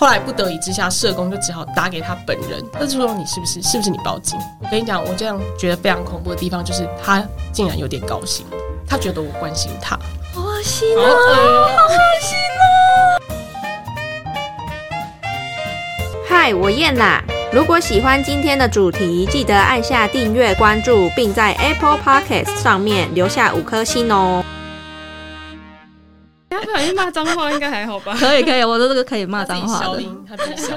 后来不得已之下，社工就只好打给他本人，他就说你是不是是不是你报警？我跟你讲，我这样觉得非常恐怖的地方就是他竟然有点高兴，他觉得我关心他，好恶心啊，好恶心啊！嗨，我燕啦。如果喜欢今天的主题，记得按下订阅、关注，并在 Apple Podcast 上面留下五颗星哦。他不小心骂脏话，应该还好吧？可以可以，我的这个可以骂脏话音，他自己消，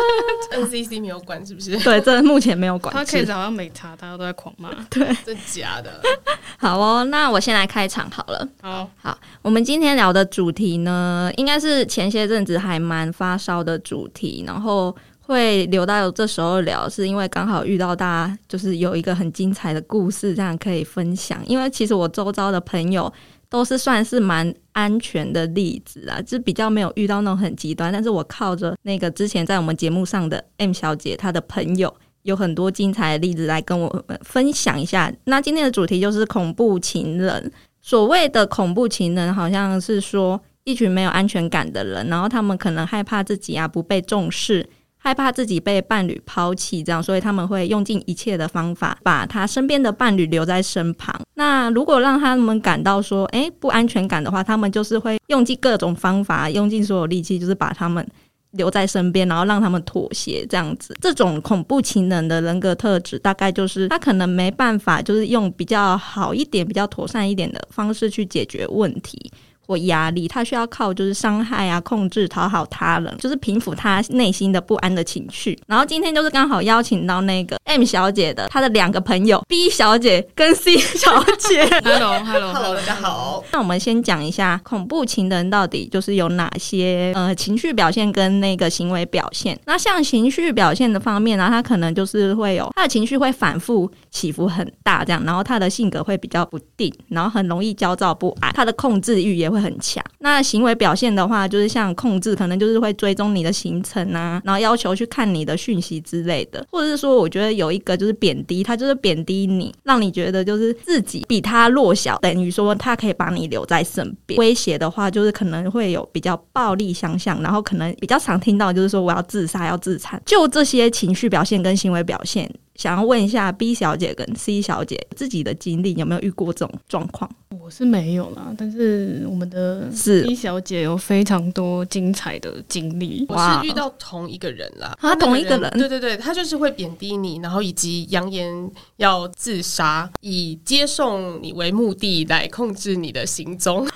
NCC 没有管是不是？对，这目前没有管。他 case 好像没查，大家都在狂骂。对，真假的。好哦，那我先来开场好了。好，好，我们今天聊的主题呢，应该是前些阵子还蛮发烧的主题，然后会留到这时候聊，是因为刚好遇到大家，就是有一个很精彩的故事，这样可以分享。因为其实我周遭的朋友都是算是蛮安全的例子啊，就比较没有遇到那种很极端。但是我靠着那个之前在我们节目上的 M 小姐，她的朋友有很多精彩的例子来跟我们分享一下。那今天的主题就是恐怖情人。所谓的恐怖情人，好像是说一群没有安全感的人，然后他们可能害怕自己啊不被重视，害怕自己被伴侣抛弃，这样，所以他们会用尽一切的方法把他身边的伴侣留在身旁。那如果让他们感到说，诶不安全感的话，他们就是会用尽各种方法，用尽所有力气，就是把他们留在身边，然后让他们妥协，这样子。这种恐怖情人的人格特质，大概就是他可能没办法，就是用比较好一点、比较妥善一点的方式去解决问题。或压力，他需要靠就是伤害啊、控制、讨好他人，就是平复他内心的不安的情绪。然后今天就是刚好邀请到那个 M 小姐的她的两个朋友 B 小姐跟 C 小姐。Hello，Hello，Hello，大家好。那我们先讲一下恐怖情人到底就是有哪些呃情绪表现跟那个行为表现。那像情绪表现的方面呢，他可能就是会有他的情绪会反复起伏很大，这样，然后他的性格会比较不定，然后很容易焦躁不安，他的控制欲也会很强。那行为表现的话，就是像控制，可能就是会追踪你的行程啊，然后要求去看你的讯息之类的，或者是说，我觉得有一个就是贬低，他就是贬低你，让你觉得就是自己比他弱小，等于说他可以把你留在身边。威胁的话，就是可能会有比较暴力相向，然后可能比较常听到就是说我要自杀、要自残，就这些情绪表现跟行为表现。想要问一下 B 小姐跟 C 小姐自己的经历有没有遇过这种状况？我是没有啦，但是我们的是 B 小姐有非常多精彩的经历。我是遇到同一个人啦，啊同一个人对对对，他就是会贬低你，然后以及扬言要自杀，以接送你为目的来控制你的行踪。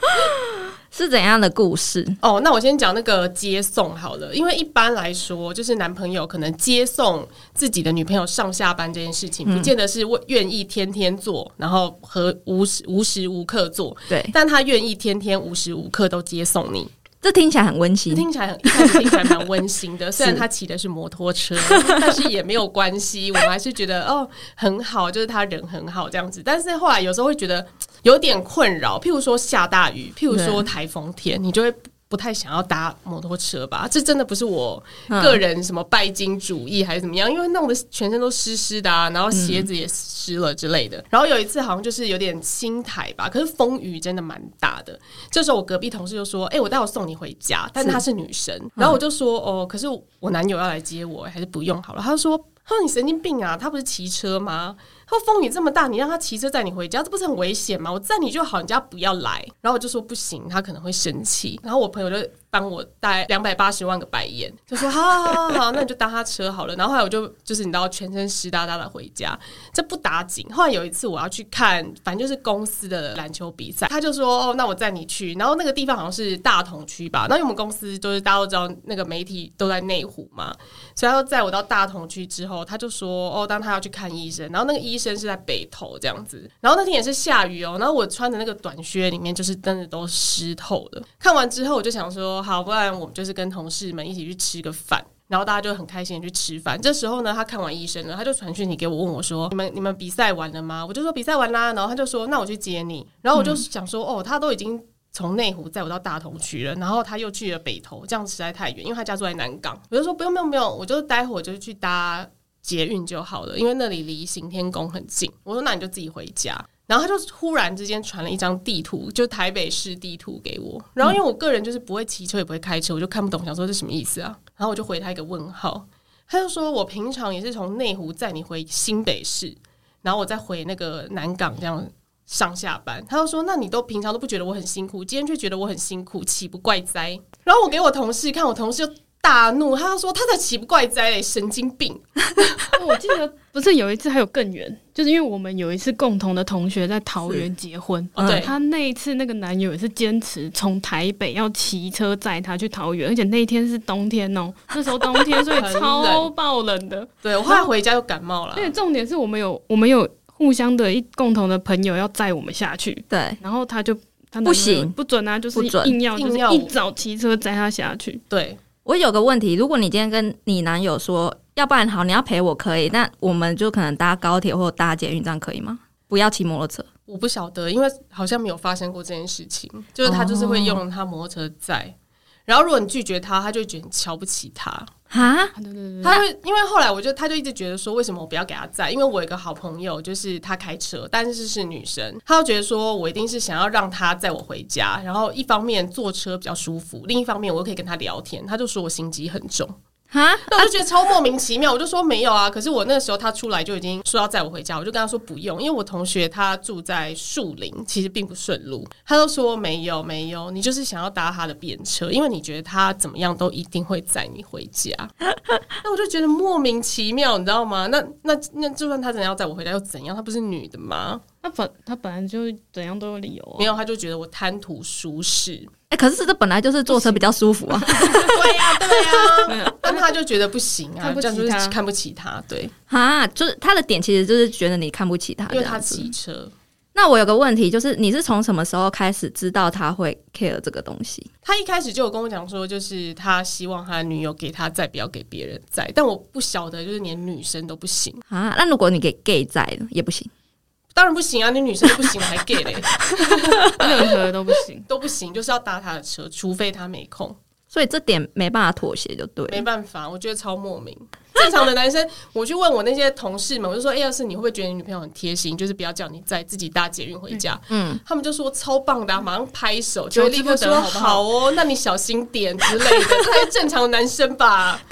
是怎样的故事？哦，那我先讲那个接送好了，因为一般来说，就是男朋友可能接送自己的女朋友上下班这件事情，不见得是为愿意天天做，然后和无时无时无刻做，对，但他愿意天天无时无刻都接送你，这听起来很温馨。听起来很一开始听起来蛮温馨的。虽然他骑的是摩托车，但是也没有关系，我们还是觉得哦很好，就是他人很好这样子。但是后来有时候会觉得有点困扰，譬如说下大雨，譬如说台风天，你就会。不太想要搭摩托车吧？这真的不是我个人什么拜金主义还是怎么样，因为弄得全身都湿湿的啊，然后鞋子也湿了之类的。然后有一次好像就是有点青台吧，可是风雨真的蛮大的。这时候我隔壁同事就说：“哎、我待会送你回家。”但她是女生，然后我就说：“哦，可是我男友要来接我，还是不用好了。”他就说：“他说你神经病啊，他不是骑车吗？他说风雨这么大，你让他骑车载你回家，这不是很危险吗？我载你就好，你家不要来。”然后我就说：“不行，他可能会生气。”然后我朋友就帮我带两百八十万个白眼，就说：“ 好好好好好，那你就搭他车好了。”然后后来我就就是你知道全身湿哒哒的回家，这不打紧。后来有一次我要去看，反正就是公司的篮球比赛，他就说：“哦，那我载你去。”然后那个地方好像是大同区吧，那因为我们公司就是大家都知道那个媒体都在内湖嘛，所以他就载我到大同区之后，他就说：“哦，当他要去看医生，然后那个医生是在北投这样子。然后那天也是下雨哦，然后我穿的那个短靴里面就是真的都湿透了。看完之后，我就想说，好，不然我们就是跟同事们一起去吃个饭。”然后大家就很开心的去吃饭。这时候呢，他看完医生了，他就传讯息给我，问我说：“你们你们比赛完了吗？”我就说比赛完啦。然后他就说：“那我去接你。”然后我就想说：“哦，他都已经从内湖载我到大同区了，然后他又去了北投，这样实在太远，因为他家住在南港。”我就说：“不用不用不用，我就待会儿就去搭捷运就好了，因为那里离行天宫很近。”我说：“那你就自己回家。”然后他就忽然之间传了一张地图，就台北市地图给我。然后因为我个人就是不会骑车也不会开车，我就看不懂，想说这什么意思啊？然后我就回他一个问号，他就说我平常也是从内湖载你回新北市，然后我再回那个南港这样上下班。他就说，那你都平常都不觉得我很辛苦，今天却觉得我很辛苦，岂不怪哉？然后我给我同事看，我同事就大怒，他就说他才奇不怪哉嘞，神经病。我记得不是有一次还有更远，就是因为我们有一次共同的同学在桃园结婚，哦对。他那一次那个男友也是坚持从台北要骑车载他去桃园，而且那一天是冬天哦，那时候冬天，所以超爆冷的。对我后来回家就感冒了。而。且重点是我们有我们有互相的一共同的朋友要载我们下去，对，然后他就他不行。不准啊，就是硬要就是要。一早骑车载他下去。对，我有个问题，如果你今天跟你男友说，要不然好，你要陪我可以，那我们就可能搭高铁或搭捷运，这样可以吗？不要骑摩托车。我不晓得，因为好像没有发生过这件事情。就是他就是会用他摩托车载，然后如果你拒绝他，他就觉得你瞧不起他。哈，对对对对，他会因为后来我就他就一直觉得说，为什么我不要给他载？因为我有一个好朋友，就是他开车，但是是女生，他就觉得说我一定是想要让他载我回家，然后一方面坐车比较舒服，另一方面我又可以跟他聊天。他就说我心机很重。啊，那我就觉得超莫名其妙，我就说没有啊。可是我那时候他出来就已经说要载我回家，我就跟他说不用，因为我同学他住在树林，其实并不顺路。他都说没有没有，你就是想要搭他的便车，因为你觉得他怎么样都一定会载你回家。那我就觉得莫名其妙，你知道吗？那那那就算他真的要载我回家又怎样？她不是女的吗？他本他本来就怎样都有理由、啊，没有，他就觉得我贪图舒适。哎、可是这本来就是坐车比较舒服啊。对呀、对呀、但他就觉得不行啊，看不起这样就是他看不起他，对，哈，就是他的点其实就是觉得你看不起他，因为他骑车。那我有个问题，就是你是从什么时候开始知道他会 care 这个东西？他一开始就有跟我讲说，就是他希望他的女友给他载，不要给别人载。但我不晓得，就是连女生都不行，啊，那如果你给 gay 在了也不行。当然不行啊！你女生不行，还 gay 嘞，任何都不行。都不行，就是要搭他的车，除非他没空，所以这点没办法妥协，就对。没办法，我觉得超莫名。正常的男生，我去问我那些同事们，我就说：“哎、要是你会不会觉得你女朋友很贴心，就是不要叫你载，自己搭捷运回家？”嗯，他们就说超棒的啊、马上拍手，就立刻求之不说好不好哦，那你小心点之类的，他是正常的男生吧？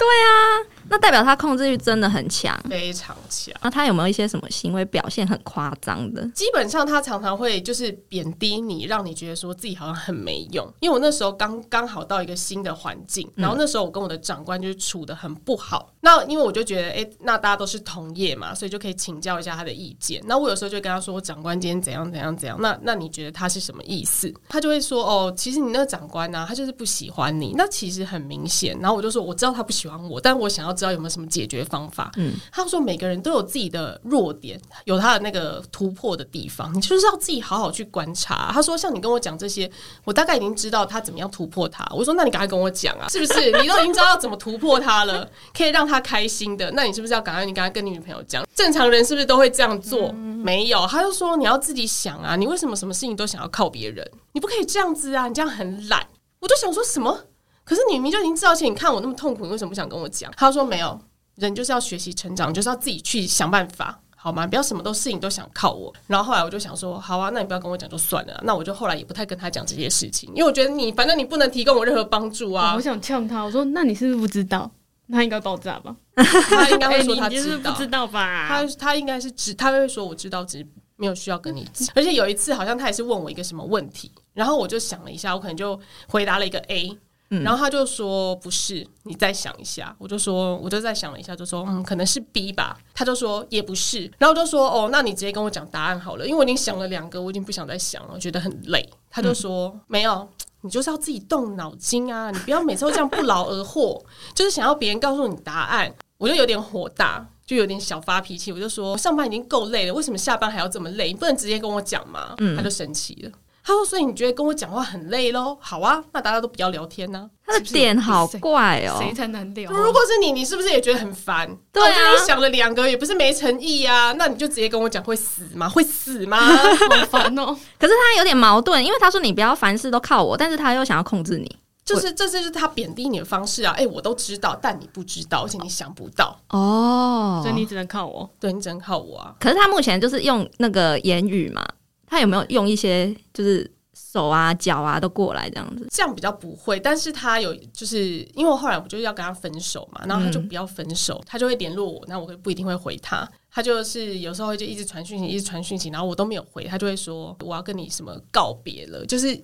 那代表他控制欲真的很强。非常强。那他有没有一些什么行为表现很夸张的？基本上他常常会就是贬低你，让你觉得说自己好像很没用。因为我那时候刚刚好到一个新的环境，然后那时候我跟我的长官就是处的很不好。那因为我就觉得，哎、那大家都是同业嘛，所以就可以请教一下他的意见。那我有时候就跟他说，长官今天怎样怎样怎样。那那你觉得他是什么意思？他就会说，哦，其实你那个长官呢、啊他就是不喜欢你。那其实很明显。然后我就说，我知道他不喜欢我，但我想要知道有没有什么解决方法。嗯，他说每个人都有自己的弱点，有他的那个突破的地方，你就是要自己好好去观察。他说，像你跟我讲这些，我大概已经知道他怎么样突破他。我说，那你赶快跟我讲啊，是不是？你都已经知道要怎么突破他了，可以让他开心的，那你是不是要赶快？你赶快跟你女朋友讲。正常人是不是都会这样做？没有，他就说你要自己想啊，你为什么什么事情都想要靠别人？你不可以这样子啊，你这样很懒。我就想说什么？可是你明明就已经知道，而且你看我那么痛苦，你为什么不想跟我讲？他说没有，人就是要学习成长，就是要自己去想办法。好吗？不要什么都事情都想靠我。然后后来我就想说，好啊，那你不要跟我讲就算了啊。那我就后来也不太跟他讲这些事情，因为我觉得你反正你不能提供我任何帮助啊我。想呛他，我说：“那你是不是不知道？他应该爆炸吧？他应该会说他知道，不知道吧？他他应该是知，他会说我知道，只是没有需要跟你讲。而且有一次好像他也是问我一个什么问题，然后我就想了一下，我可能就回答了一个 A。然后他就说不是，你再想一下。我就说，我就再想了一下，就说嗯，可能是 B 吧。他就说也不是，然后我就说哦，那你直接跟我讲答案好了，因为我已经想了两个，我已经不想再想了，我觉得很累。他就说、没有，你就是要自己动脑筋啊，你不要每次都这样不劳而获，就是想要别人告诉你答案。我就有点火大，就有点小发脾气，我就说上班已经够累了，为什么下班还要这么累？你不能直接跟我讲吗？他就生气了。他说：“所以你觉得跟我讲话很累喽？好啊，那大家都不要聊天呢、他的点好怪哦、谁才能聊啊？如果是你，你是不是也觉得很烦？对啊想了两个，也不是没诚意啊。那你就直接跟我讲会死吗？会死吗？好烦哦！可是他有点矛盾，因为他说你不要凡事都靠我，但是他又想要控制你。就是这就是他贬低你的方式啊！哎、我都知道，但你不知道，而且你想不到，哦所以你只能靠我。对你只能靠我啊。可是他目前就是用那个言语嘛，他有没有用一些就是手啊、脚啊都过来这样子。这样比较不会，但是他有就是因为我后来我就是要跟他分手嘛，然后他就不要分手，他就会联络我，那我不一定会回他。他就是有时候就一直传讯息，一直传讯息，然后我都没有回，他就会说我要跟你什么告别了，就是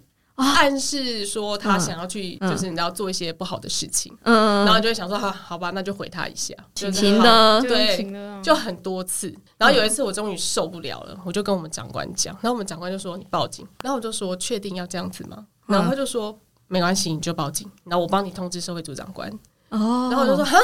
暗示说他想要去，就是你知道做一些不好的事情，嗯，然后就会想说好，好吧，那就回他一下，情情的，对，就很多次。然后有一次我终于受不了了，我就跟我们长官讲，然后我们长官就说你报警，然后我就说确定要这样子吗？然后他就说没关系，你就报警，然后我帮你通知社会组长官。哦，然后我就说哼。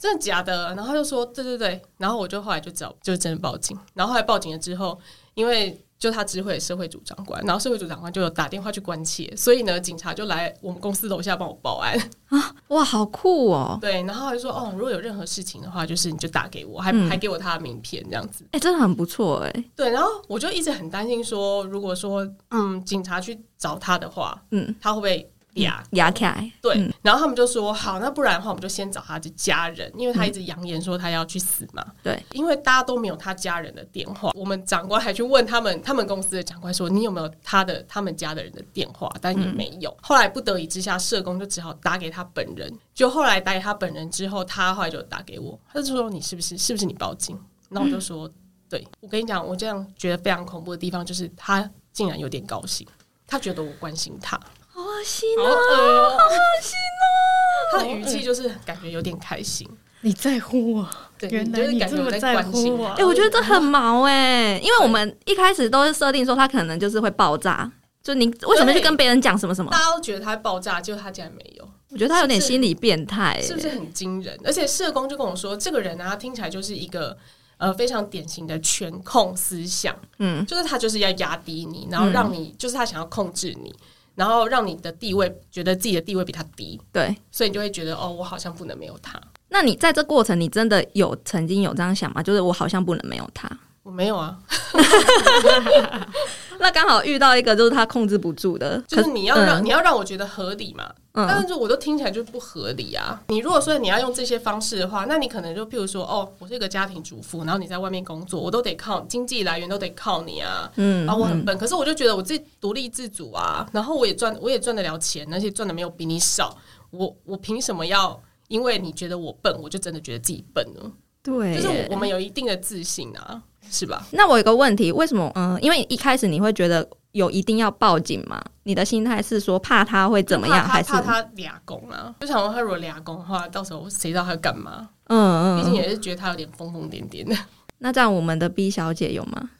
真的假的？然后他就说对对对，然后我就后来就找，就真的报警。然后后来报警了之后，因为就他知会社会主长官，然后社会主长官就有打电话去关切，所以呢，警察就来我们公司楼下帮我报案啊！哇，好酷哦！对，然后就说哦，如果有任何事情的话，就是你就打给我，还还给我他的名片这样子。哎，真的很不错哎。对，然后我就一直很担心说，如果说嗯，警察去找他的话，嗯，他会不会？压压开，对，然后他们就说好，那不然的话，我们就先找他的家人，因为他一直扬言说他要去死嘛。对，因为大家都没有他家人的电话，我们长官还去问他们，他们公司的长官说你有没有他的他们家的人的电话，但也没有。后来不得已之下，社工就只好打给他本人。就后来打给他本人之后，他后来就打给我，他就说你是不是是不是你报警？那我就说对，我跟你讲，我这样觉得非常恐怖的地方就是他竟然有点高兴，他觉得我关心他。好恶心哦！好恶心哦！他的语气就是感觉有点开心。你在乎我？对，原来你这么在乎我。哎，我觉得这很毛哎，因为我们一开始都是设定说他可能就是会爆炸。就你为什么去跟别人讲什么什么？大家都觉得他会爆炸，结果他竟然没有。我觉得他有点心理变态，是不是很惊人？而且社工就跟我说，这个人啊，听起来就是一个呃非常典型的权控思想。嗯，就是他就是要压低你，然后让你就是他想要控制你。然后让你的地位觉得自己的地位比他低，对，所以你就会觉得哦，我好像不能没有他。那你在这过程，你真的有曾经有这样想吗？就是我好像不能没有他。我没有啊，那刚好遇到一个就是他控制不住的，就是你要让你要让我觉得合理嘛，但是我都听起来就不合理啊。你如果说你要用这些方式的话，那你可能就譬如说，哦，我是一个家庭主妇，然后你在外面工作，我都得靠经济来源都得靠你啊，嗯，然后我很笨，可是我就觉得我自己独立自主啊，然后我也赚我也赚得了钱，而且赚的没有比你少，我我凭什么要因为你觉得我笨，我就真的觉得自己笨呢？对，就是我们有一定的自信啊。是吧？那我有个问题，为什么？嗯，因为一开始你会觉得有一定要报警吗？你的心态是说怕他会怎么样，还是怕他俩公啊？就想问他如果俩公的话，到时候谁知道他干嘛？嗯嗯，毕竟也是觉得他有点疯疯癫癫的。那这样我们的 B 小姐有吗？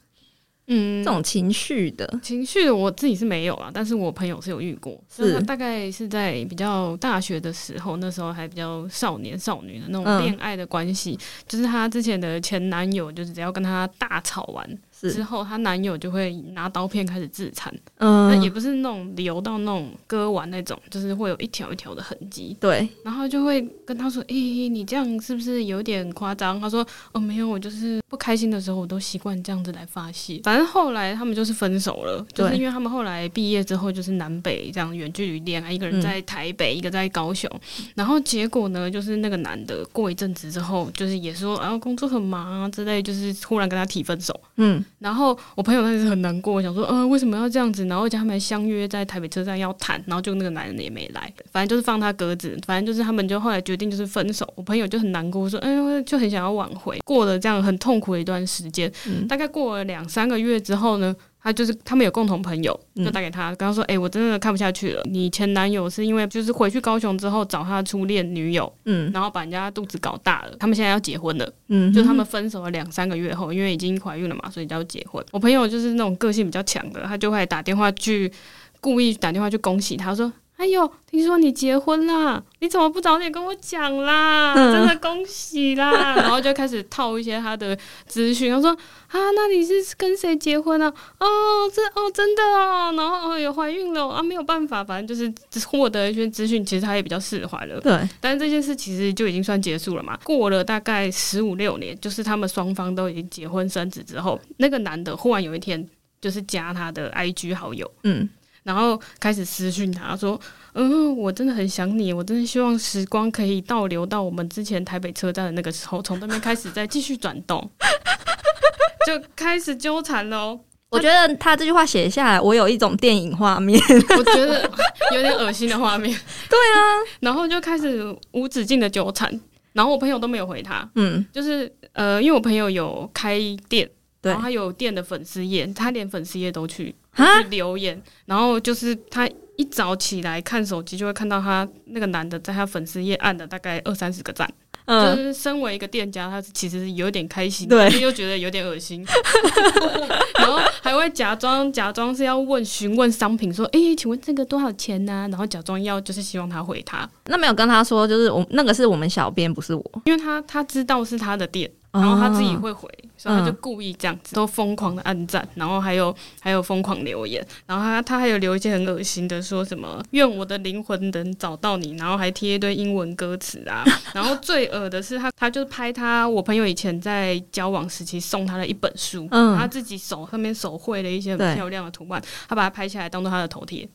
嗯，这种情绪的。情绪，我自己是没有啊，但是我朋友是有遇过，是。大概是在比较大学的时候，那时候还比较少年少女的那种恋爱的关系，就是她之前的前男友，就是只要跟她大吵完。之后，她男友就会拿刀片开始自残，嗯，那也不是那种流到那种割完那种，就是会有一条一条的痕迹。对，然后就会跟她说：“诶，你这样是不是有点夸张？”她说：“哦，没有，我就是不开心的时候，我都习惯这样子来发泄。反正后来他们就是分手了，就是因为他们后来毕业之后就是南北这样远距离恋爱，一个人在台北，一个在高雄。然后结果呢，就是那个男的过一阵子之后，就是也说啊工作很忙啊之类，就是突然跟他提分手。嗯。然后我朋友当时很难过，想说，呃，为什么要这样子？然后叫他们相约在台北车站要谈，然后就那个男人也没来，反正就是放他鸽子，反正就是他们就后来决定就是分手。我朋友就很难过，说，哎，就很想要挽回，过了这样很痛苦的一段时间，大概过了两三个月之后呢。他就是他们有共同朋友，就打给他，跟他说：“哎，我真的看不下去了。你前男友是因为就是回去高雄之后找他初恋女友，嗯，然后把人家肚子搞大了。他们现在要结婚了，嗯，就他们分手了两三个月后，因为已经怀孕了嘛，所以就要结婚。我朋友就是那种个性比较强的，他就会打电话去，故意打电话去恭喜他，说。”哎呦，听说你结婚啦？你怎么不早点跟我讲啦？真的恭喜啦！然后就开始套一些他的资讯，他说啊，那你是跟谁结婚啊？哦，这哦真的哦，然后哦有怀孕了啊，没有办法，反正就是获得一些资讯，其实他也比较释怀了。对，但是这件事其实就已经算结束了嘛。过了大概十五六年，就是他们双方都已经结婚生子之后，那个男的忽然有一天就是加他的 IG 好友，嗯。然后开始私讯他说：“嗯，我真的很想你，我真的希望时光可以倒流到我们之前台北车站的那个时候，从那边开始再继续转动，就开始纠缠喽。我觉得他这句话写下来，我有一种电影画面。我觉得有点恶心的画面。对啊，然后就开始无止境的纠缠，然后我朋友都没有回他。嗯，就是呃，因为我朋友有开店，对然后他有店的粉丝页，他连粉丝页都去啊去留言，然后就是他一早起来看手机，就会看到他那个男的在他粉丝页按了大概二三十个赞。就嗯，是身为一个店家，他其实是有点开心，对。又觉得有点恶心，然后还会假装假装是要问询问商品，说：“诶，请问这个多少钱呢、然后假装要就是希望他回他，那没有跟他说，就是我那个是我们小编，不是我。因为他他知道是他的店，然后他自己会回，所以他就故意这样子，都疯狂的按赞，然后还有还有疯狂留言，然后他他还有留一些很恶心的，说什么愿我的灵魂能找到你，然后还贴一堆英文歌词啊，然后最恶的是他他就拍他我朋友以前在交往时期送他的一本书，嗯。他自己手上面手绘了一些很漂亮的图案，他把它拍下来当做他的头贴，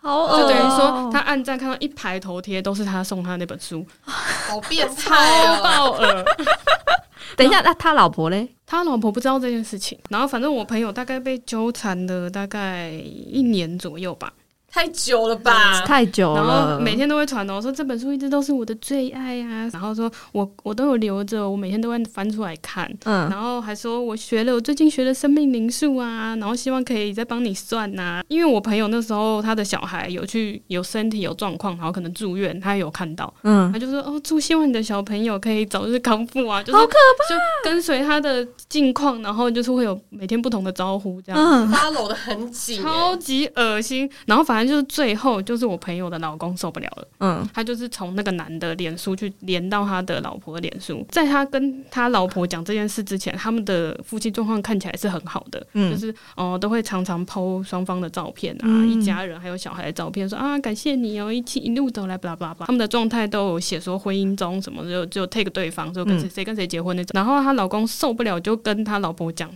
好恶就等于哦说他按赞看到一排头贴都是他送他那本书，好变超态哦！爆恶。等一下，那他老婆嘞？他老婆不知道这件事情，然后反正我朋友大概被纠缠了大概一年左右吧，太久了吧？太久然，后每天都会传哦，说这本书一直都是我的最爱啊，然后说我我都有留着，我每天都会翻出来看，嗯。然后还说我学了，我最近学了生命灵数啊，然后希望可以再帮你算呐、因为我朋友那时候他的小孩有去有身体有状况，然后可能住院，他有看到，嗯。他就说哦，祝希望你的小朋友可以早日康复啊，就是好可怕。就跟随他的近况，然后就是会有每天不同的招呼这样。嗯，follow 的很紧欸，超级恶心，然后反正就是最后就是我朋友的老公受不了了，嗯。他就是从那个男的脸书去连到他的老婆的脸书，在他跟他老婆讲这件事之前，他们的夫妻状况看起来是很好的，嗯。就是哦、呃都会常常 PO 双方的照片啊，嗯。一家人还有小孩的照片，说啊感谢你哦，一起一路走来，巴拉巴拉巴拉，他们的状态都有写说婚姻中什么就就 take 对方，就跟谁嗯。谁跟谁结婚那种，然后她老公受不了，就跟他老婆讲。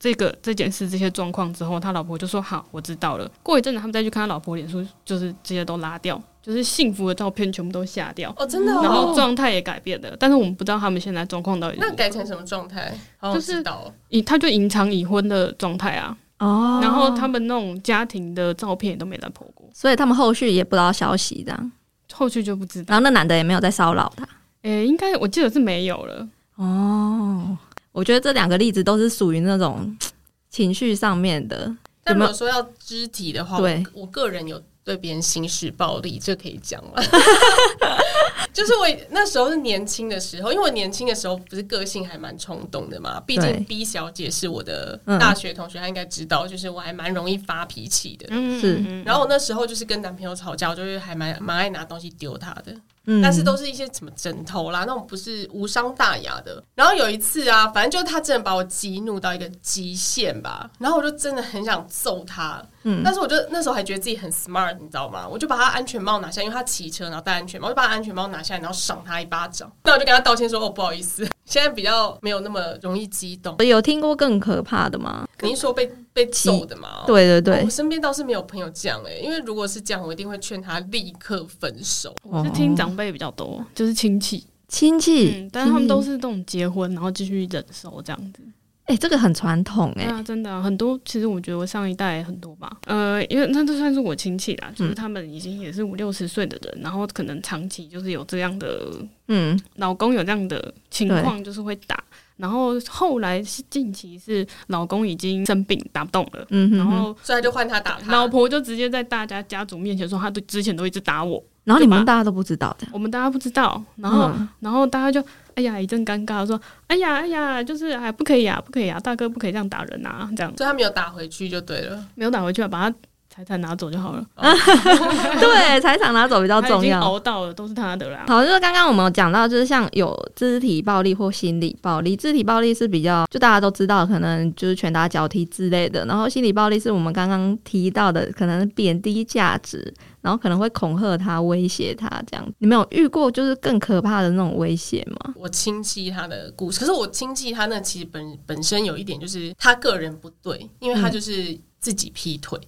这个这件事这些状况之后，他老婆就说好，我知道了。过一阵子，他们再去看他老婆脸书，就是这些都拉掉，就是幸福的照片全部都下掉，哦，真的哦。然后状态也改变了。但是我们不知道他们现在状况到底那改成什么状态？就是想知道哦。以他就隐藏已婚的状态啊，哦，然后他们那种家庭的照片也都没再 po 过，所以他们后续也不知道消息，这样，后续就不知道。然后那男的也没有再骚扰他。诶、应该我记得是没有了。哦，我觉得这两个例子都是属于那种 情绪上面的，但有没有如果说要肢体的话，对我我个人有对别人行使暴力，这可以讲了？就是我那时候是年轻的时候，因为我年轻的时候不是个性还蛮冲动的嘛，毕竟 B 小姐是我的嗯大学同学，她应该知道，就是我还蛮容易发脾气的。嗯是嗯然后我那时候就是跟男朋友吵架，我就是还蛮蛮爱拿东西丢他的。嗯，但是都是一些什么枕头啦，那种不是无伤大雅的。然后有一次啊，反正就是他真的把我激怒到一个极限吧，然后我就真的很想揍他。嗯但是我就那时候还觉得自己很 smart，你知道吗？我就把他安全帽拿下，因为他骑车然后戴安全帽，我就把他安全帽拿下来，然后赏他一巴掌。那我就跟他道歉说：“哦，不好意思，现在比较没有那么容易激动。有听过更可怕的吗？”你是说被被揍的嘛？对对对哦我，身边倒是没有朋友这样哎、因为如果是这样，我一定会劝他立刻分手。我是听长辈比较多，就是亲戚，亲戚，嗯，但是他们都，是这种结婚然后继续忍受这样子。哎、这个很传统哎、真的啊、很多。其实我觉得我上一代很多吧，呃，因为那都算是我亲戚啦，就是嗯他们已经也是五六十岁的人，然后可能长期就是有这样的嗯，老公有这样的情况，就是会打。然后后来是近期是老公已经生病打不动了，嗯哼哼然后所以他就换他打他。老婆就直接在大家家族面前说，他都之前都一直打我，然后你们大家都不知道的，我们大家不知道，然后、嗯。然后大家就哎呀一阵尴尬，说哎呀哎呀，就是哎不可以啊，不可以啊，大哥不可以这样打人啊，这样。所以他没有打回去就对了。没有打回去啊，把他财产拿走就好了。对，财产拿走比较重要。熬到了，都是他的啦。好，就是刚刚我们有讲到，就是像有肢体暴力或心理暴力。肢体暴力是比较就大家都知道，可能就是拳打脚踢之类的。然后心理暴力是我们刚刚提到的，可能贬低价值，然后可能会恐吓他、威胁他这样。你们有遇过就是更可怕的那种威胁吗？我亲戚他的故事，可是我亲戚他那其实本本身有一点就是他个人不对，因为他就是自己劈腿，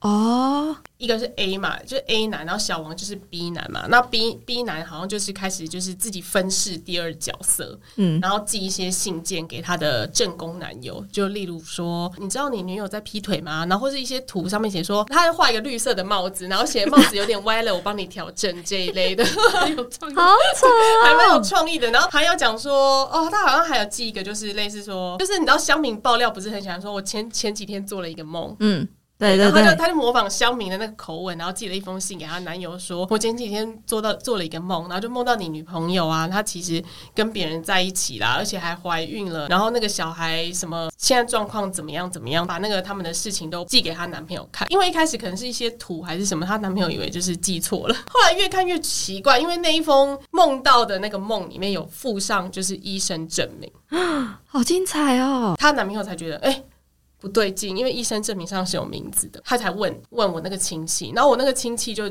哦，一个是 A 嘛，就是 A 男，然后小王就是 B 男嘛。那 B B 男好像就是开始就是自己分饰第二角色，嗯，然后寄一些信件给他的正宫男友，就例如说，你知道你女友在劈腿吗？然后或是一些图上面写说，他画一个绿色的帽子，然后写帽子有点歪了，我帮你调整这一类的，很有创意。好扯 还蛮有哦，创意的。然后还要讲说，哦，他好像还有寄一个，就是类似说，就是你知道乡民爆料不是很喜欢说，我前前几天做了一个梦。嗯，对对然后他就对，他就模仿肖明的那个口吻，然后寄了一封信给她男友说：“我前几天做到做了一个梦，然后就梦到你女朋友啊，她其实跟别人在一起啦，而且还怀孕了。然后那个小孩什么现在状况怎么样怎么样，把那个他们的事情都寄给她男朋友看。因为一开始可能是一些图还是什么，她男朋友以为就是寄错了。后来越看越奇怪，因为那一封梦到的那个梦里面有附上就是医生证明，好精彩哦，她男朋友才觉得哎。不对劲，因为医生证明上是有名字的，他才问问我那个亲戚，然后我那个亲戚就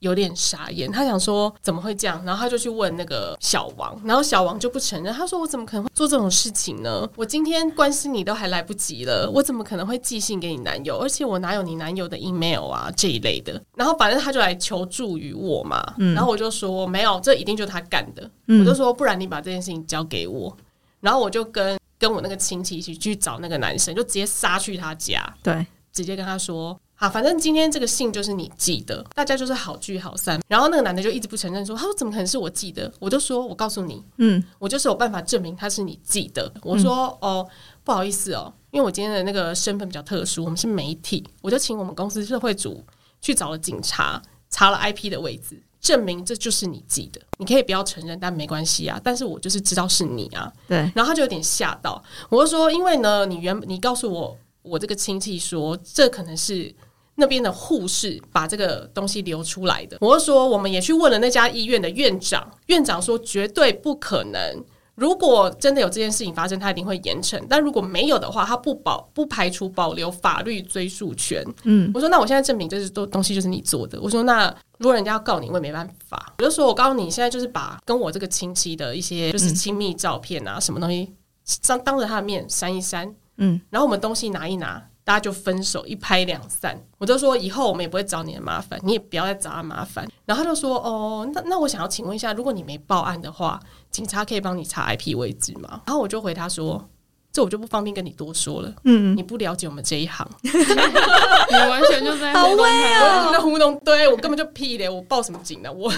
有点傻眼，他想说怎么会这样，然后他就去问那个小王，然后小王就不承认，他说我怎么可能会做这种事情呢？我今天关心你都还来不及了，我怎么可能会寄信给你男友？而且我哪有你男友的 email 啊这一类的？然后反正他就来求助于我嘛，然后我就说没有，这一定就是他干的，我就说不然你把这件事情交给我，然后我就跟。跟我那个亲戚一起去找那个男生，就直接杀去他家，对，直接跟他说：“啊，反正今天这个信就是你寄的，大家就是好聚好散。”然后那个男的就一直不承认，说：“他说怎么可能是我寄的？”我就说：“我告诉你，嗯，我就是有办法证明他是你寄的。”我说：“哦，不好意思哦，因为我今天的那个身份比较特殊，我们是媒体，我就请我们公司社会组去找了警察，查了 IP 的位置。”证明这就是你寄的，你可以不要承认，但没关系啊。但是我就是知道是你啊。对，然后他就有点吓到，我就说，因为呢，你原你告诉我，我这个亲戚说，这可能是那边的护士把这个东西流出来的。我就说，我们也去问了那家医院的院长，院长说绝对不可能。如果真的有这件事情发生，他一定会严惩；但如果没有的话，他不保不排除保留法律追诉权。嗯，我说那我现在证明这是都东西就是你做的。我说那如果人家要告你，我也没办法。我就说我告诉你，现在就是把跟我这个亲戚的一些就是亲密照片啊，什么东西当当着他的面删一删，嗯，然后我们东西拿一拿，大家就分手，一拍两散。我就说以后我们也不会找你的麻烦，你也不要再找他麻烦。然后他就说哦，那那我想要请问一下，如果你没报案的话，警察可以帮你查 IP 位置吗？然后我就回他说。这我就不方便跟你多说了，嗯，你不了解我们这一行，你完全就在好威哦。我在糊弄，对我根本就屁咧，我报什么警呢？我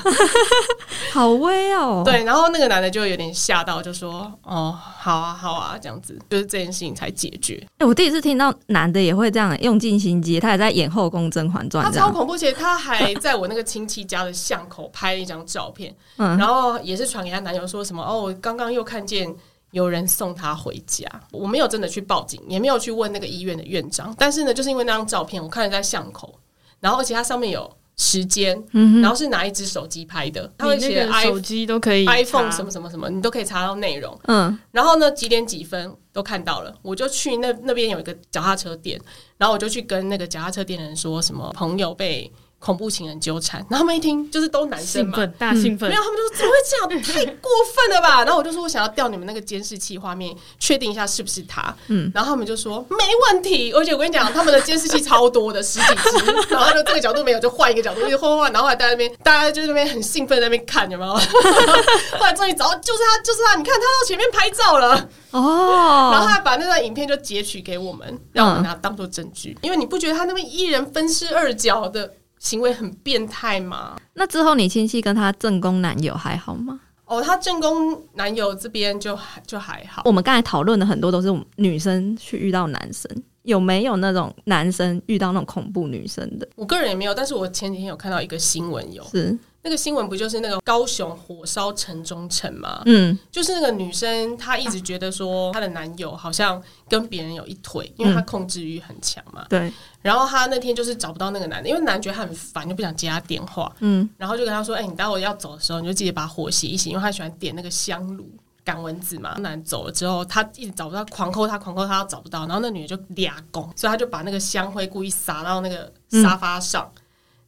好威哦，，对，然后那个男的就有点吓到，就说：“哦，好啊，好啊，这样子，就是这件事情才解决。哎、我第一次听到男的也会这样用尽心机，他也在演《后宫甄嬛传他》，超恐怖，而且他还在我那个亲戚家的巷口拍了一张照片，嗯。然后也是传给他男友说什么：哦，我刚刚又看见有人送他回家。我没有真的去报警，也没有去问那个医院的院长，但是呢，就是因为那张照片，我看了在巷口，然后而且它上面有时间，嗯然后是拿一只手机拍的，他会写手机都可以 iPhone 什么什么什么，你都可以查到内容。嗯然后呢，几点几分都看到了，我就去那那边有一个脚踏车店，然后我就去跟那个脚踏车店的人说什么朋友被恐怖情人纠缠，然后他们一听就是都男生嘛。兴奋，大兴奋没有，。他们就说怎么会这样？太过分了吧！然后我就说，我想要调你们那个监视器画面，确定一下是不是他。嗯，然后他们就说没问题。而且我跟你讲，他们的监视器超多的，十几只。然后就这个角度没有，就换一个角度，一直换换换。然后后来在那边，大家就在那边很兴奋在那边看，有没有？后来终于找到，就是他，就是他！你看他到前面拍照了哦。然后哦，他还把那段影片就截取给我们，让我们拿当做证据。因为你不觉得他那边一人分饰二角的行为很变态吗？那之后你亲戚跟她正宫男友还好吗？哦，她正宫男友这边就还就还好。我们刚才讨论的很多都是女生去遇到男生，有没有那种男生遇到那种恐怖女生的？我个人也没有，但是我前几天有看到一个新闻有，是，那个新闻不就是那个高雄火烧城中城吗？嗯就是那个女生，她一直觉得说她的男友好像跟别人有一腿，因为她控制欲很强嘛。对，然后她那天就是找不到那个男的，因为男的觉得她很烦，就不想接她电话。嗯然后就跟他说：“哎、你待会要走的时候，你就记得把火熄一熄，因为她喜欢点那个香炉赶蚊子嘛。”男走了之后，她一直找不到，狂扣他，狂扣他，找不到。然后那女的就俩拱，所以她就把那个香灰故意撒到那个沙发上，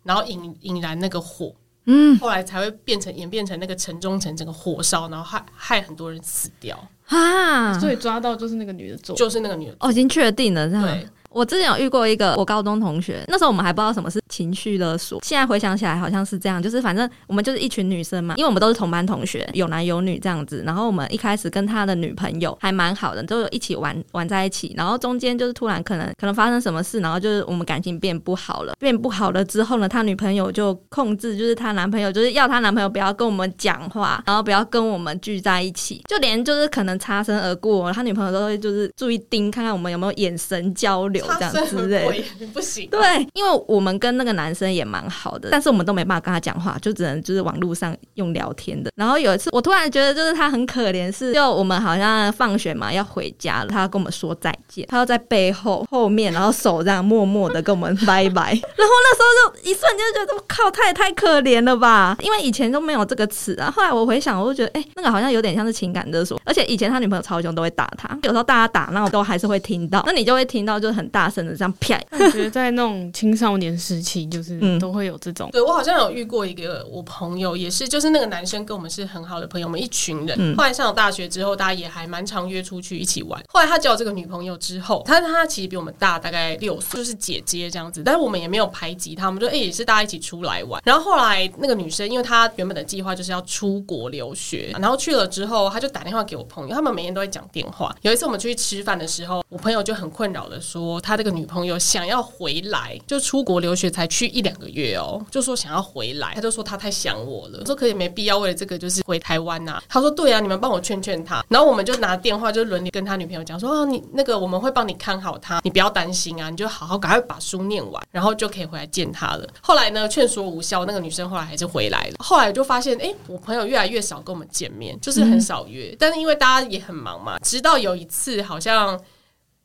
然后引引燃那个火。嗯。后来才会变成演变成那个城中城整个火烧，然后害害很多人死掉，啊，所以抓到就是那个女的做，就是那个女的。哦，已经确定了，这样。对，我之前有遇过一个我高中同学，那时候我们还不知道什么是情绪勒索，现在回想起来好像是这样，就是反正我们就是一群女生嘛，因为我们都是同班同学，有男有女这样子。然后我们一开始跟他的女朋友还蛮好的，都有一起玩玩在一起。然后中间就是突然可能可能发生什么事，然后就是我们感情变不好了。变不好了之后呢，他女朋友就控制，就是他男朋友就是要他男朋友不要跟我们讲话，然后不要跟我们聚在一起，就连就是可能擦身而过，他女朋友都会就是注意盯看看我们有没有眼神交流这样之类。不行，对，因为我们跟那个男生也蛮好的，但是我们都没办法跟他讲话，就只能就是网络上用聊天的。然后有一次，我突然觉得就是他很可怜，是就我们好像放学嘛要回家了，他要跟我们说再见，他要在背后后面，然后手这样默默的跟我们拜拜。然后那时候就一瞬间觉得，我靠，他也太可怜了吧？因为以前都没有这个词啊。后来我回想，我就觉得，哎，那个好像有点像是情感勒索，而且以前他女朋友超凶，都会打他，有时候大家打，那我都还是会听到，那你就会听到就是很大声的这样啪。我觉得在那种青少年时期，就是都会有这种。对我好像有遇过一个我朋友，也是就是那个男生跟我们是很好的朋友，我们一群人。后来上了大学之后，大家也还蛮常约出去一起玩。后来他交这个女朋友之后，他他其实比我们大大概六岁，就是姐姐这样子。但是我们也没有排挤他，我们就哎也是大家一起出来玩。然后后来那个女生，因为她原本的计划就是要出国留学，然后去了之后，她就打电话给我朋友，他们每天都会讲电话。有一次我们出去吃饭的时候，我朋友就很困扰的说，他这个女朋友想要回来，就出国留学才去一两个月哦，就说想要回来，他就说他太想我了，说可以没必要为了这个就是回台湾呐。他说对啊，你们帮我劝劝他。然后我们就拿电话就轮流跟他女朋友讲说，哦，你那个我们会帮你看好他，你不要担心啊，你就好好赶快把书念完，然后就可以回来见他了。后来呢，劝说无效，那个女生后来还是回来了。后来就发现，哎，我朋友越来越少跟我们见面，就是很少约。但是因为大家也很忙嘛，直到有一次好像。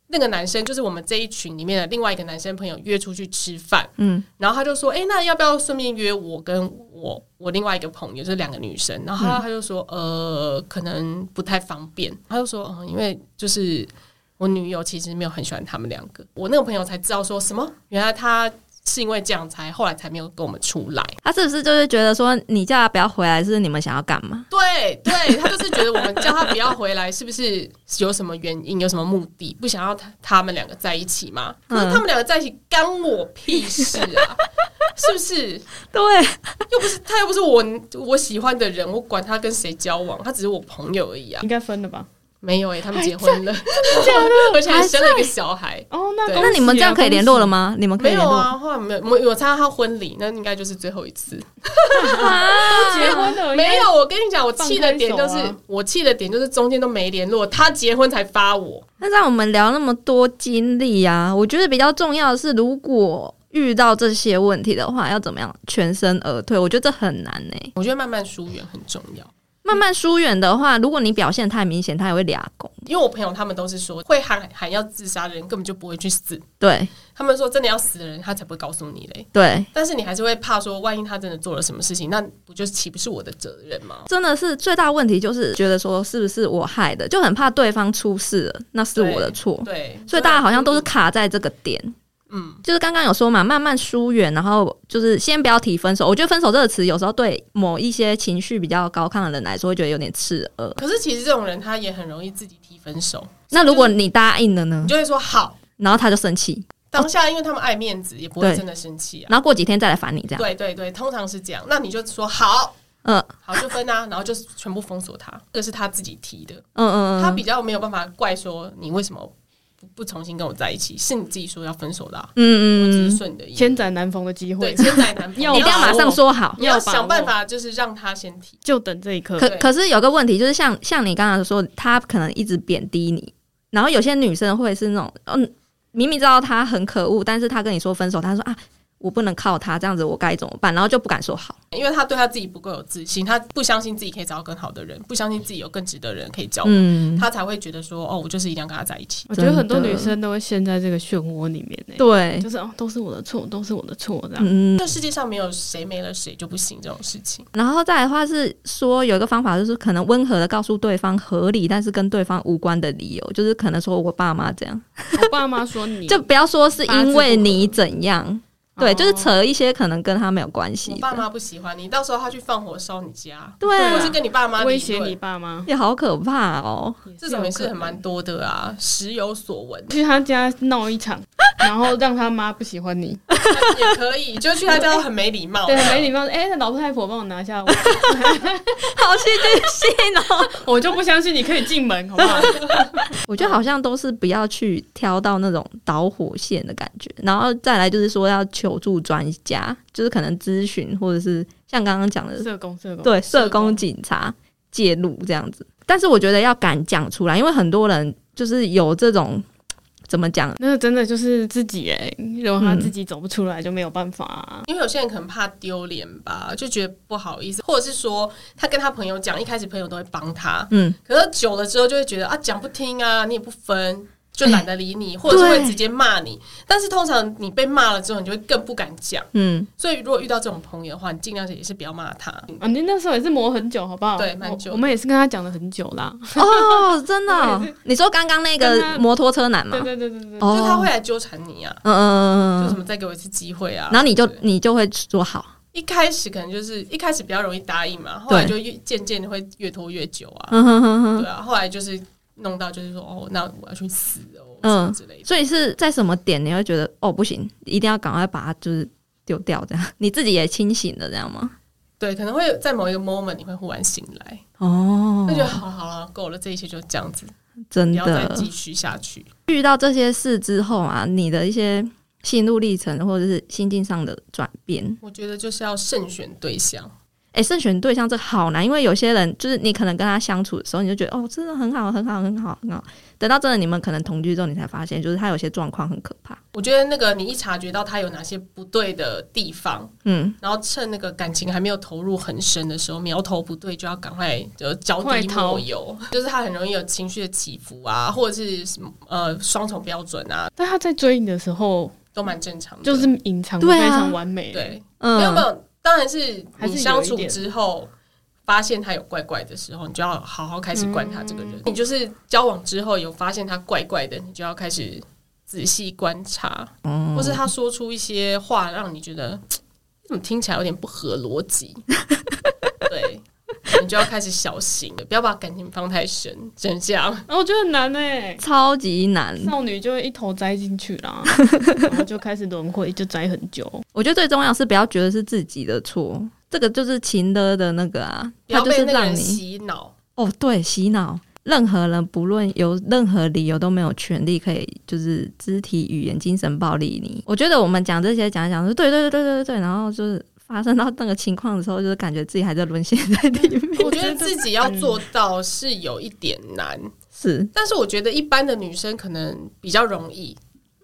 那个男生就是我们这一群里面的另外一个男生朋友约出去吃饭，嗯，然后他就说：“哎，那要不要顺便约我跟我我另外一个朋友，就是两个女生？”然后他就说：“呃，可能不太方便。”他就说：“嗯，因为就是我女友其实没有很喜欢他们两个。”我那个朋友才知道说什么，原来他。是因为这样才后来才没有跟我们出来。他是不是就是觉得说你叫他不要回来是你们想要干嘛？对，对他就是觉得我们叫他不要回来是不是有什么原因、有什么目的？不想要他他们两个在一起吗？可是他们两个在一起干我屁事啊！是不是？对，又不是他又不是我我喜欢的人，我管他跟谁交往，他只是我朋友而已啊。应该分了吧？没有诶，他们结婚了，而且还生了一个小孩。哦，那那你们这样可以联络了吗？你们可以联络啊？后来没有，我我参加他婚礼，那应该就是最后一次。都结婚了，没有。我跟你讲，我气的点就是，我气的点就是中间都没联络，他结婚才发我。那让我们聊那么多经历啊，我觉得比较重要的是，如果遇到这些问题的话，要怎么样全身而退？我觉得这很难呢。我觉得慢慢疏远很重要。慢慢疏远的话，如果你表现太明显，他也会俩攻。因为我朋友他们都是说，会喊喊要自杀的人根本就不会去死。对他们说，真的要死的人，他才不会告诉你嘞。对，但是你还是会怕说，万一他真的做了什么事情，那不就岂不是我的责任吗？真的是最大问题就是觉得说，是不是我害的，就很怕对方出事了，那是我的错。对，所以大家好像都是卡在这个点。嗯，就是刚刚有说嘛，慢慢疏远，然后就是先不要提分手。我觉得分手这个词有时候对某一些情绪比较高亢的人来说，会觉得有点刺耳。可是其实这种人他也很容易自己提分手。那如果你答应了呢？你就会说好，然后他就生气。当下因为他们爱面子，也不会真的生气啊。然后过几天再来烦你，这样。对对对，通常是这样。那你就说好，嗯，好就分啊，然后就是全部封锁他。这是他自己提的，嗯嗯嗯，他比较没有办法怪说你为什么。不不重新跟我在一起，是你自己说要分手的。嗯嗯，我只是顺你的意。千载难逢的机会，对，千载难逢，一定要马上说好，要想办法，就是让他先提，就等这一刻。可可是有个问题，就是像像你刚刚说，他可能一直贬低你，然后有些女生会是那种，嗯，明明知道他很可恶，但是他跟你说分手，他说啊。我不能靠他这样子，我该怎么办？然后就不敢说好，因为他对他自己不够有自信，他不相信自己可以找到更好的人，不相信自己有更值得人可以交往，他才会觉得说，哦，我就是一定要跟他在一起。我觉得很多女生都会陷在这个漩涡里面，对，就是哦，都是我的错，都是我的错，这样。嗯，这世界上没有谁没了谁就不行这种事情。然后再来的话是说，有一个方法就是可能温和的告诉对方合理但是跟对方无关的理由，就是可能说我爸妈这样，我爸妈说你就不要说是因为你怎样。对，就是扯一些可能跟他没有关系。我爸妈不喜欢你，到时候他去放火烧你家，对，或是跟你爸妈威胁你爸妈，也好可怕哦。这种也是很蛮多的啊，时有所闻。去他家闹一场，然后让他妈不喜欢你，也可以，就去他家很没礼貌，对，很没礼貌。哎，老太婆帮我拿下，好戏剧性哦，我就不相信你可以进门，好不好？我觉得好像都是不要去挑到那种导火线的感觉，然后再来就是说要求助专家，就是可能咨询或者是像刚刚讲的社工、社工对社工、警察介入这样子。但是我觉得要敢讲出来，因为很多人就是有这种怎么讲？那真的就是自己哎，如果他自己走不出来，就没有办法啊。因为有些人可能怕丢脸吧，就觉得不好意思，或者是说他跟他朋友讲，一开始朋友都会帮他，嗯，可是久了之后就会觉得啊，讲不听啊，你也不分。就懒得理你，或者是会直接骂你。但是通常你被骂了之后，你就会更不敢讲。嗯，所以如果遇到这种朋友的话，你尽量也是不要骂他。啊，你那时候也是磨很久，好不好？对，蛮久。我们也是跟他讲了很久啦。哦，真的？你说刚刚那个摩托车男吗？对对对对对，就他会来纠缠你啊。嗯嗯嗯就什么再给我一次机会啊？然后你就你就会说好。一开始可能就是一开始比较容易答应嘛，后来就越渐渐的会越拖越久啊。嗯哼哼哼。对啊，后来就是。弄到就是说哦，那我要去死哦，嗯之类的。所以是在什么点你会觉得哦不行，一定要赶快把它就是丢掉这样？你自己也清醒的这样吗？对，可能会在某一个 moment 你会忽然醒来哦，那就好了好了，够了，这一切就这样子，真的不要再继续下去。遇到这些事之后啊，你的一些心路历程或者是心境上的转变，我觉得就是要慎选对象。哎，慎选对象这好难，因为有些人就是你可能跟他相处的时候，你就觉得哦，真的很好，很好，很好，很好。等到真的你们可能同居之后，你才发现，就是他有些状况很可怕。我觉得那个你一察觉到他有哪些不对的地方，嗯，然后趁那个感情还没有投入很深的时候，苗头不对，就要赶快就脚底抹油。就是他很容易有情绪的起伏啊，或者是什么呃双重标准啊。但他在追你的时候都蛮正常的，就是隐藏非常完美。对，没有没有。当然是你相处之后发现他有怪怪的时候，你就要好好开始观察这个人。你就是交往之后有发现他怪怪的，你就要开始仔细观察，或是他说出一些话让你觉得 怎么听起来有点不合逻辑。对。你就要开始小心了，不要把感情放太深，真相。我觉得很难哎，超级难。少女就会一头栽进去啦，然后就开始轮回，就栽很久。我觉得最重要是不要觉得是自己的错，这个就是情的的那个啊，他就是让你洗脑。哦，对，洗脑。任何人不论有任何理由都没有权利可以就是肢体语言、精神暴力你。我觉得我们讲这些讲一讲说对对对对对对，然后就是。发生到那个情况的时候，就是感觉自己还在沦陷在里面。我觉得 自己要做到是有一点难，是。但是我觉得一般的女生可能比较容易。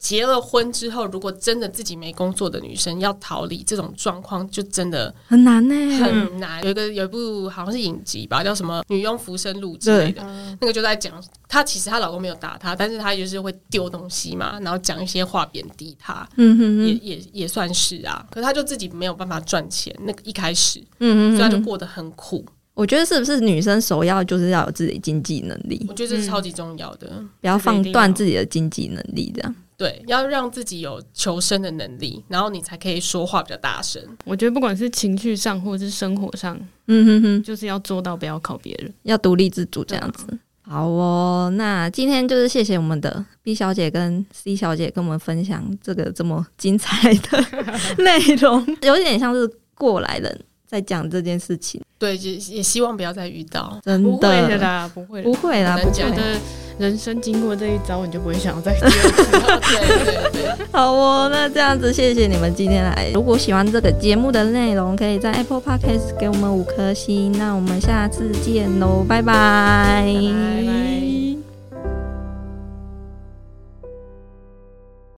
结了婚之后，如果真的自己没工作的女生要逃离这种状况，就真的很难呢，很难。有一个有一部好像是影集吧，叫什么《女佣浮生录》之类的，那个就在讲她其实她老公没有打她，但是她就是会丢东西嘛，然后讲一些话贬低她，嗯哼，也也也算是啊。可是她就自己没有办法赚钱，那个一开始，嗯哼，所以她就过得很苦。我觉得是不是女生首要就是要有自己经济能力？我觉得这是超级重要的，不要放断自己的经济能力，这样。对，要让自己有求生的能力，然后你才可以说话比较大声。我觉得不管是情绪上或者是生活上，嗯哼哼，就是要做到不要靠别人，要独立自主这样子。好哦，那今天就是谢谢我们的 B 小姐跟 C 小姐跟我们分享这个这么精彩的 内容，有点像是过来人在讲这件事情。对，也也希望不要再遇到，真的不会的啦，不会不会啦，不觉得。人生经过这一招，你就不会想要再第二次。对对对，好哦，那这样子，谢谢你们今天来。如果喜欢这个节目的内容，可以在 Apple Podcast 给我们五颗星。那我们下次见喽，拜拜。